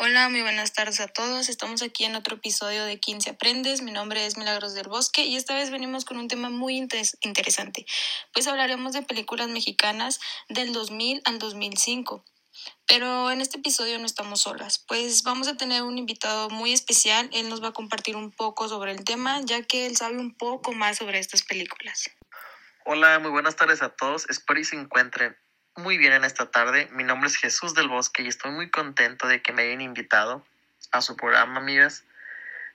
Hola, muy buenas tardes a todos. Estamos aquí en otro episodio de 15 Aprendes. Mi nombre es Milagros del Bosque y esta vez venimos con un tema muy interesante. Pues hablaremos de películas mexicanas del 2000 al 2005. Pero en este episodio no estamos solas, pues vamos a tener un invitado muy especial. Él nos va a compartir un poco sobre el tema, ya que él sabe un poco más sobre estas películas. Hola, muy buenas tardes a todos. Espero y se encuentren muy bien en esta tarde. Mi nombre es Jesús del Bosque y estoy muy contento de que me hayan invitado a su programa, amigas.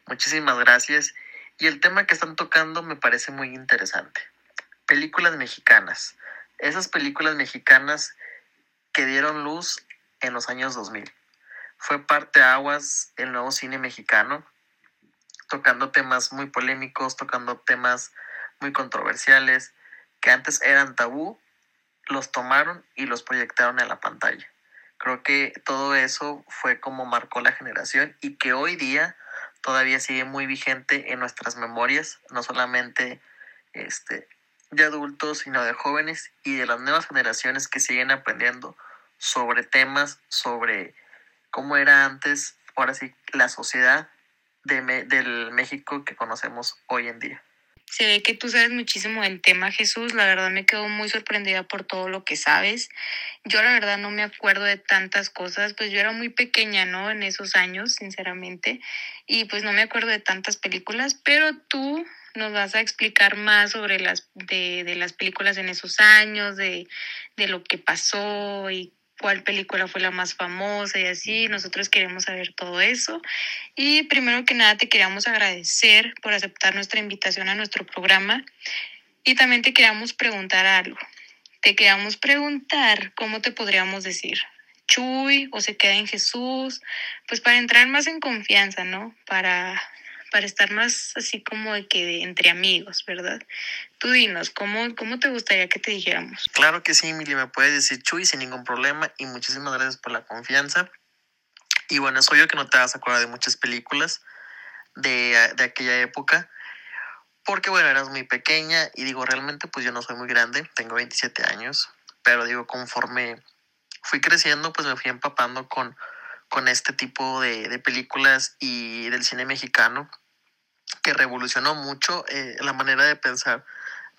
Muchísimas gracias. Y el tema que están tocando me parece muy interesante. Películas mexicanas. Esas películas mexicanas que dieron luz en los años 2000. Fue parte aguas el nuevo cine mexicano, tocando temas muy polémicos, tocando temas muy controversiales, que antes eran tabú los tomaron y los proyectaron en la pantalla. Creo que todo eso fue como marcó la generación y que hoy día todavía sigue muy vigente en nuestras memorias, no solamente este, de adultos, sino de jóvenes y de las nuevas generaciones que siguen aprendiendo sobre temas, sobre cómo era antes, ahora sí, la sociedad de, del México que conocemos hoy en día. Se ve que tú sabes muchísimo del tema, Jesús. La verdad me quedo muy sorprendida por todo lo que sabes. Yo la verdad no me acuerdo de tantas cosas, pues yo era muy pequeña, ¿no? En esos años, sinceramente. Y pues no me acuerdo de tantas películas, pero tú nos vas a explicar más sobre las de, de las películas en esos años, de, de lo que pasó y cuál película fue la más famosa y así. Nosotros queremos saber todo eso. Y primero que nada te queríamos agradecer por aceptar nuestra invitación a nuestro programa. Y también te queríamos preguntar algo. Te queríamos preguntar cómo te podríamos decir. Chuy o se queda en Jesús, pues para entrar más en confianza, ¿no? Para para estar más así como de que entre amigos, ¿verdad? Tú dinos, ¿cómo, ¿cómo te gustaría que te dijéramos? Claro que sí, Emily, me puedes decir Chuy sin ningún problema y muchísimas gracias por la confianza. Y bueno, es obvio que no te vas a acordar de muchas películas de, de aquella época, porque bueno, eras muy pequeña y digo, realmente pues yo no soy muy grande, tengo 27 años, pero digo, conforme fui creciendo, pues me fui empapando con, con este tipo de, de películas y del cine mexicano que revolucionó mucho eh, la manera de pensar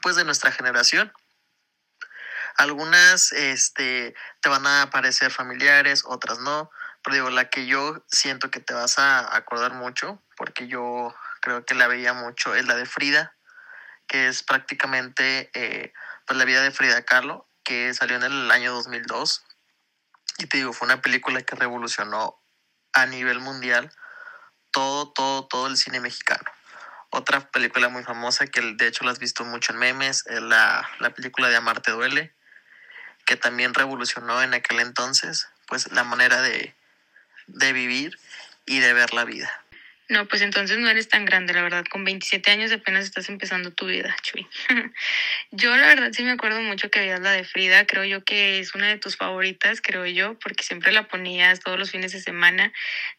pues de nuestra generación. Algunas este, te van a parecer familiares, otras no, pero digo, la que yo siento que te vas a acordar mucho, porque yo creo que la veía mucho, es la de Frida, que es prácticamente eh, pues la vida de Frida Kahlo, que salió en el año 2002. Y te digo, fue una película que revolucionó a nivel mundial todo, todo, todo el cine mexicano. Otra película muy famosa que de hecho la has visto mucho en memes es la, la película de Amarte Duele, que también revolucionó en aquel entonces pues la manera de, de vivir y de ver la vida. No, pues entonces no eres tan grande, la verdad. Con 27 años apenas estás empezando tu vida, Chuy. yo la verdad sí me acuerdo mucho que veías la de Frida. Creo yo que es una de tus favoritas, creo yo, porque siempre la ponías todos los fines de semana.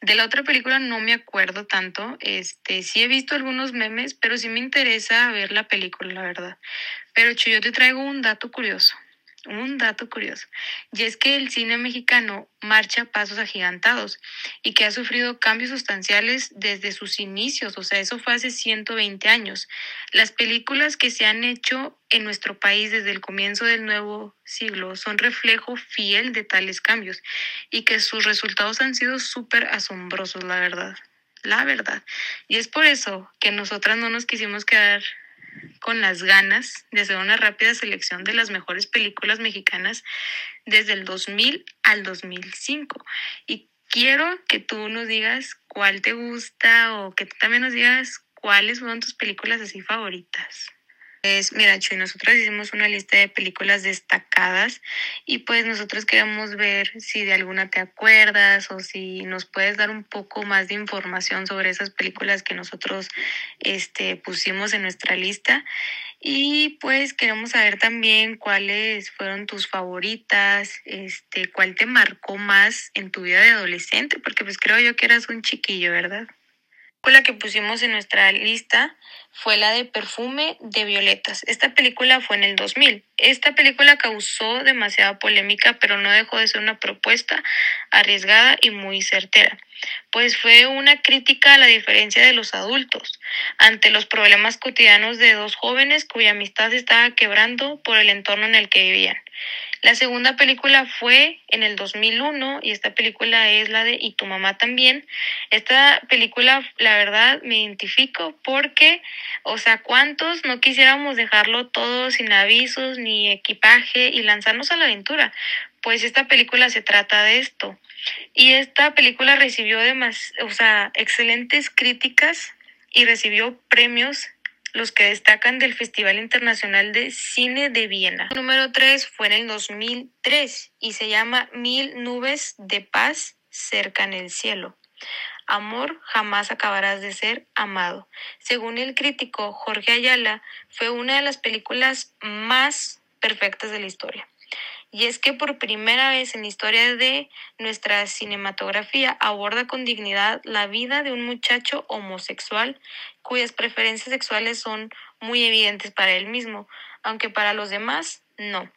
De la otra película no me acuerdo tanto. Este, sí he visto algunos memes, pero sí me interesa ver la película, la verdad. Pero Chuy, yo te traigo un dato curioso un dato curioso, y es que el cine mexicano marcha pasos agigantados y que ha sufrido cambios sustanciales desde sus inicios, o sea, eso fue hace 120 años. Las películas que se han hecho en nuestro país desde el comienzo del nuevo siglo son reflejo fiel de tales cambios y que sus resultados han sido súper asombrosos, la verdad. La verdad. Y es por eso que nosotras no nos quisimos quedar con las ganas de hacer una rápida selección de las mejores películas mexicanas desde el 2000 al 2005. Y quiero que tú nos digas cuál te gusta o que tú también nos digas cuáles fueron tus películas así favoritas. Pues mira, Chuy, nosotros hicimos una lista de películas destacadas y pues nosotros queremos ver si de alguna te acuerdas o si nos puedes dar un poco más de información sobre esas películas que nosotros este, pusimos en nuestra lista. Y pues queremos saber también cuáles fueron tus favoritas, este, cuál te marcó más en tu vida de adolescente, porque pues creo yo que eras un chiquillo, ¿verdad? La que pusimos en nuestra lista fue la de Perfume de Violetas. Esta película fue en el 2000. Esta película causó demasiada polémica, pero no dejó de ser una propuesta arriesgada y muy certera, pues fue una crítica a la diferencia de los adultos ante los problemas cotidianos de dos jóvenes cuya amistad se estaba quebrando por el entorno en el que vivían. La segunda película fue en el 2001 y esta película es la de Y tu mamá también. Esta película, la verdad, me identifico porque, o sea, ¿cuántos no quisiéramos dejarlo todo sin avisos ni equipaje y lanzarnos a la aventura? Pues esta película se trata de esto. Y esta película recibió además, o sea, excelentes críticas y recibió premios los que destacan del Festival Internacional de Cine de Viena. Número 3 fue en el 2003 y se llama Mil nubes de paz cerca en el cielo. Amor, jamás acabarás de ser amado. Según el crítico Jorge Ayala, fue una de las películas más perfectas de la historia. Y es que por primera vez en la historia de nuestra cinematografía aborda con dignidad la vida de un muchacho homosexual cuyas preferencias sexuales son muy evidentes para él mismo, aunque para los demás no.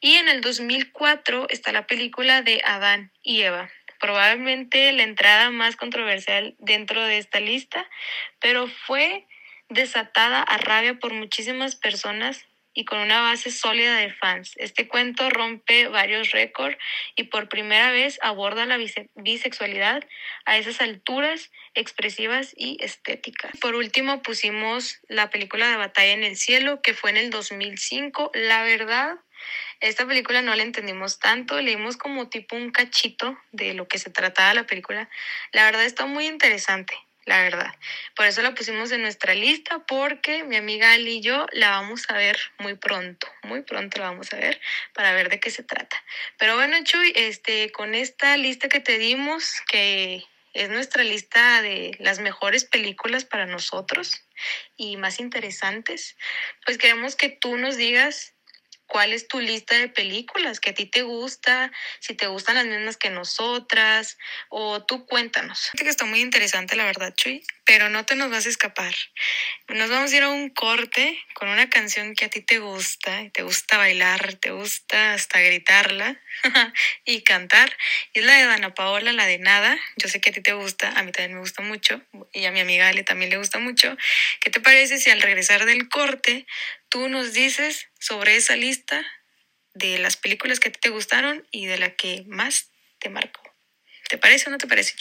Y en el 2004 está la película de Adán y Eva, probablemente la entrada más controversial dentro de esta lista, pero fue desatada a rabia por muchísimas personas y con una base sólida de fans. Este cuento rompe varios récords y por primera vez aborda la bisexualidad a esas alturas expresivas y estéticas. Por último pusimos la película de Batalla en el Cielo, que fue en el 2005. La verdad, esta película no la entendimos tanto, leímos como tipo un cachito de lo que se trataba la película. La verdad está muy interesante la verdad. Por eso la pusimos en nuestra lista porque mi amiga Ali y yo la vamos a ver muy pronto, muy pronto la vamos a ver para ver de qué se trata. Pero bueno, Chuy, este, con esta lista que te dimos, que es nuestra lista de las mejores películas para nosotros y más interesantes, pues queremos que tú nos digas cuál es tu lista de películas que a ti te gusta, si te gustan las mismas que nosotras, o tú cuéntanos. que está muy interesante, la verdad, Chuy, pero no te nos vas a escapar. Nos vamos a ir a un corte con una canción que a ti te gusta, te gusta bailar, te gusta hasta gritarla y cantar. Y es la de Dana Paola, la de Nada. Yo sé que a ti te gusta, a mí también me gusta mucho, y a mi amiga Ale también le gusta mucho. ¿Qué te parece si al regresar del corte tú nos dices sobre esa lista de las películas que te gustaron y de la que más te marcó. ¿Te parece o no te parece,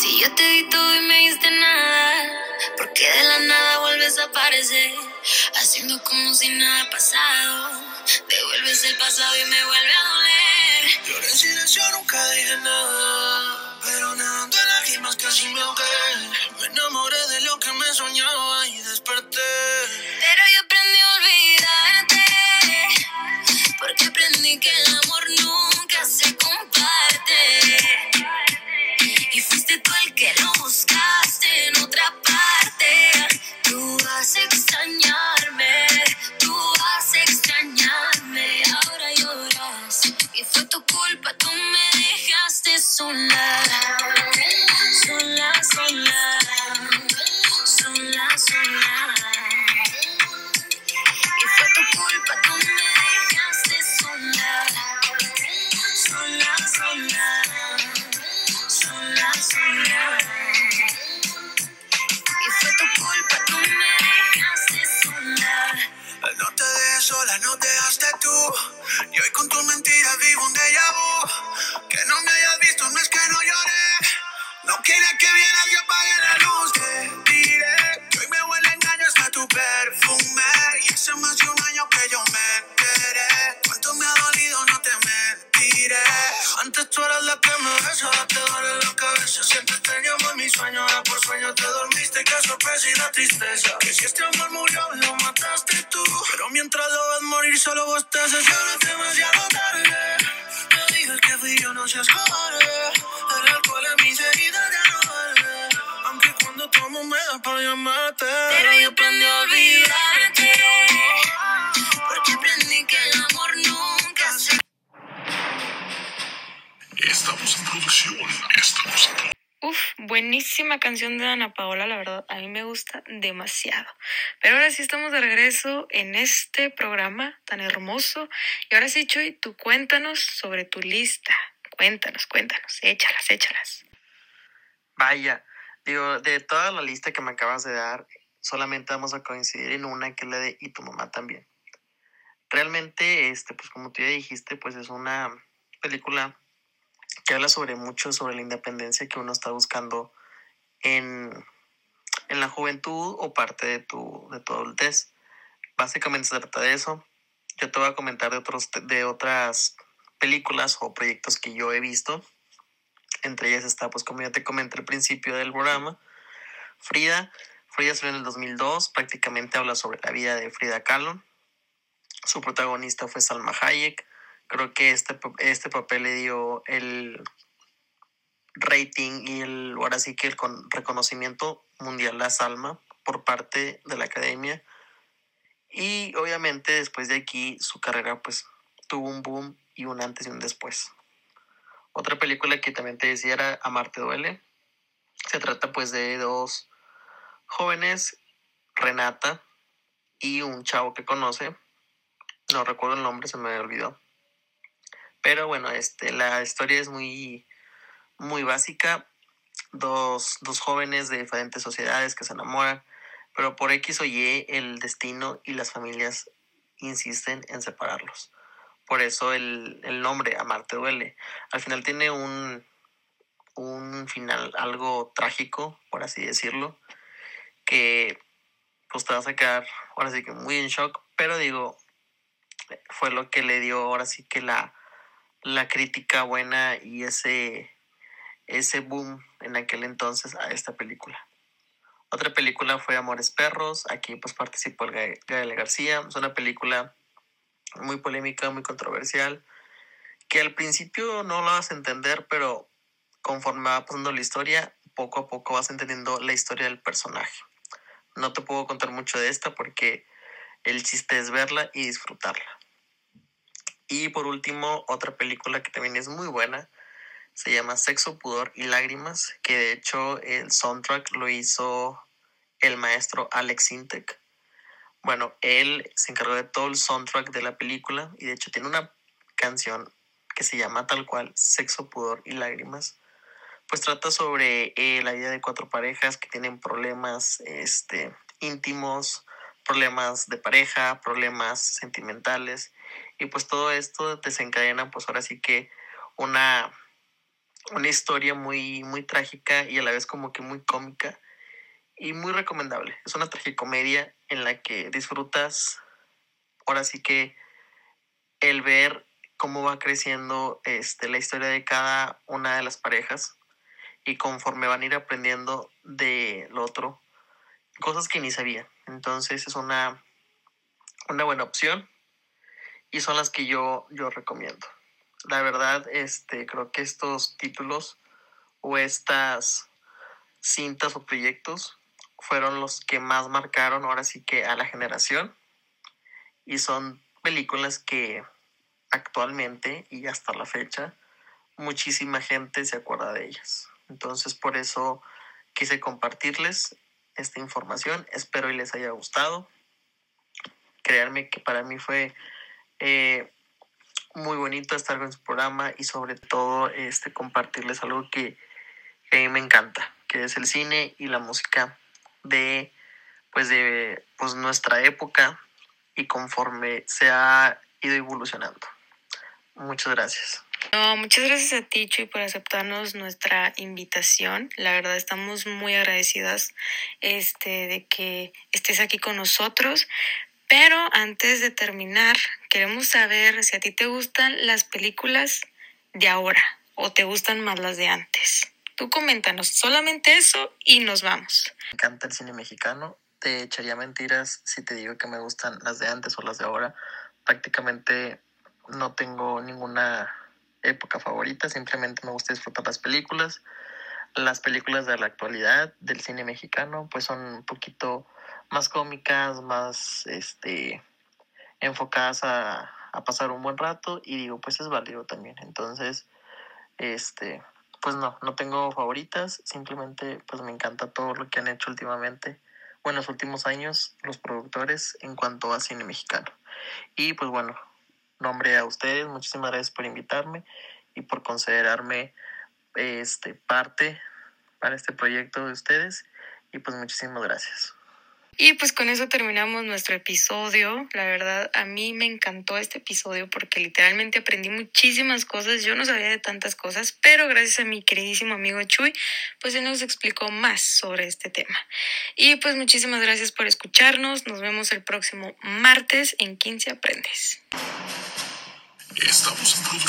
Si yo te di todo y me diste nada, ¿por qué de la nada vuelves a aparecer? Haciendo como si nada ha pasado. Devuelves el pasado y me vuelve a doler. Yo en silencio nunca dije nada, pero nadando en lágrimas casi me ahogué. Me enamoré de lo que si este amor murió, lo mataste tú. Pero mientras lo ves morir, solo bostezas. Ya no es demasiado tarde. No digas que fui yo, no seas cobarde. El alcohol en mis heridas ya no duele. Aunque cuando tomo me da para llamarte. Pero yo aprendí a olvidarte. Buenísima canción de Ana Paola, la verdad, a mí me gusta demasiado. Pero ahora sí estamos de regreso en este programa tan hermoso. Y ahora sí, Chuy, tú cuéntanos sobre tu lista. Cuéntanos, cuéntanos, échalas, échalas. Vaya, digo, de toda la lista que me acabas de dar, solamente vamos a coincidir en una que es la de Y tu mamá también. Realmente, este, pues como tú ya dijiste, pues es una película que habla sobre mucho sobre la independencia que uno está buscando en, en la juventud o parte de tu, de tu adultez. Básicamente se trata de eso. Yo te voy a comentar de, otros, de otras películas o proyectos que yo he visto. Entre ellas está, pues como ya te comenté al principio del programa, Frida. Frida salió en el 2002, prácticamente habla sobre la vida de Frida Kahlo. Su protagonista fue Salma Hayek. Creo que este, este papel le dio el rating y el, ahora sí que el con- reconocimiento mundial a Salma por parte de la academia. Y obviamente después de aquí su carrera pues tuvo un boom y un antes y un después. Otra película que también te decía era Amarte duele. Se trata pues de dos jóvenes, Renata y un chavo que conoce. No recuerdo el nombre, se me olvidó. Pero bueno, este, la historia es muy, muy básica. Dos, dos jóvenes de diferentes sociedades que se enamoran, pero por X o Y el destino y las familias insisten en separarlos. Por eso el, el nombre, Amarte duele. Al final tiene un, un final algo trágico, por así decirlo, que pues te vas a quedar ahora sí que muy en shock, pero digo, fue lo que le dio ahora sí que la, la crítica buena y ese, ese boom en aquel entonces a esta película. Otra película fue Amores Perros, aquí pues participó el Ga- Gael García, es una película muy polémica, muy controversial, que al principio no lo vas a entender, pero conforme va pasando la historia, poco a poco vas entendiendo la historia del personaje. No te puedo contar mucho de esta porque el chiste es verla y disfrutarla. Y por último, otra película que también es muy buena, se llama Sexo, Pudor y Lágrimas, que de hecho el soundtrack lo hizo el maestro Alex Intec. Bueno, él se encargó de todo el soundtrack de la película y de hecho tiene una canción que se llama tal cual Sexo, Pudor y Lágrimas. Pues trata sobre eh, la vida de cuatro parejas que tienen problemas este, íntimos, problemas de pareja, problemas sentimentales y pues todo esto desencadena pues ahora sí que una, una historia muy, muy trágica y a la vez como que muy cómica y muy recomendable. Es una tragicomedia en la que disfrutas ahora sí que el ver cómo va creciendo este, la historia de cada una de las parejas y conforme van a ir aprendiendo de lo otro, cosas que ni sabían. Entonces es una, una buena opción y son las que yo, yo recomiendo. La verdad, este, creo que estos títulos o estas cintas o proyectos fueron los que más marcaron ahora sí que a la generación y son películas que actualmente y hasta la fecha muchísima gente se acuerda de ellas. Entonces por eso quise compartirles esta información. Espero y les haya gustado. Créanme que para mí fue eh, muy bonito estar con su programa y sobre todo este compartirles algo que, que a mí me encanta, que es el cine y la música de pues de pues nuestra época y conforme se ha ido evolucionando. Muchas gracias. No, muchas gracias a ti, Chuy, por aceptarnos nuestra invitación. La verdad, estamos muy agradecidas este, de que estés aquí con nosotros. Pero antes de terminar, queremos saber si a ti te gustan las películas de ahora o te gustan más las de antes. Tú coméntanos solamente eso y nos vamos. Me encanta el cine mexicano. Te echaría mentiras si te digo que me gustan las de antes o las de ahora. Prácticamente no tengo ninguna época favorita, simplemente me gusta disfrutar las películas. Las películas de la actualidad del cine mexicano pues son un poquito más cómicas, más este enfocadas a, a pasar un buen rato y digo pues es válido también. Entonces, este, pues no, no tengo favoritas, simplemente pues me encanta todo lo que han hecho últimamente, bueno, los últimos años los productores en cuanto a cine mexicano. Y pues bueno, nombre a ustedes, muchísimas gracias por invitarme y por considerarme este parte para este proyecto de ustedes y pues muchísimas gracias. Y pues con eso terminamos nuestro episodio. La verdad, a mí me encantó este episodio porque literalmente aprendí muchísimas cosas. Yo no sabía de tantas cosas, pero gracias a mi queridísimo amigo Chuy, pues él nos explicó más sobre este tema. Y pues muchísimas gracias por escucharnos. Nos vemos el próximo martes en 15 Aprendes. Estamos en producción.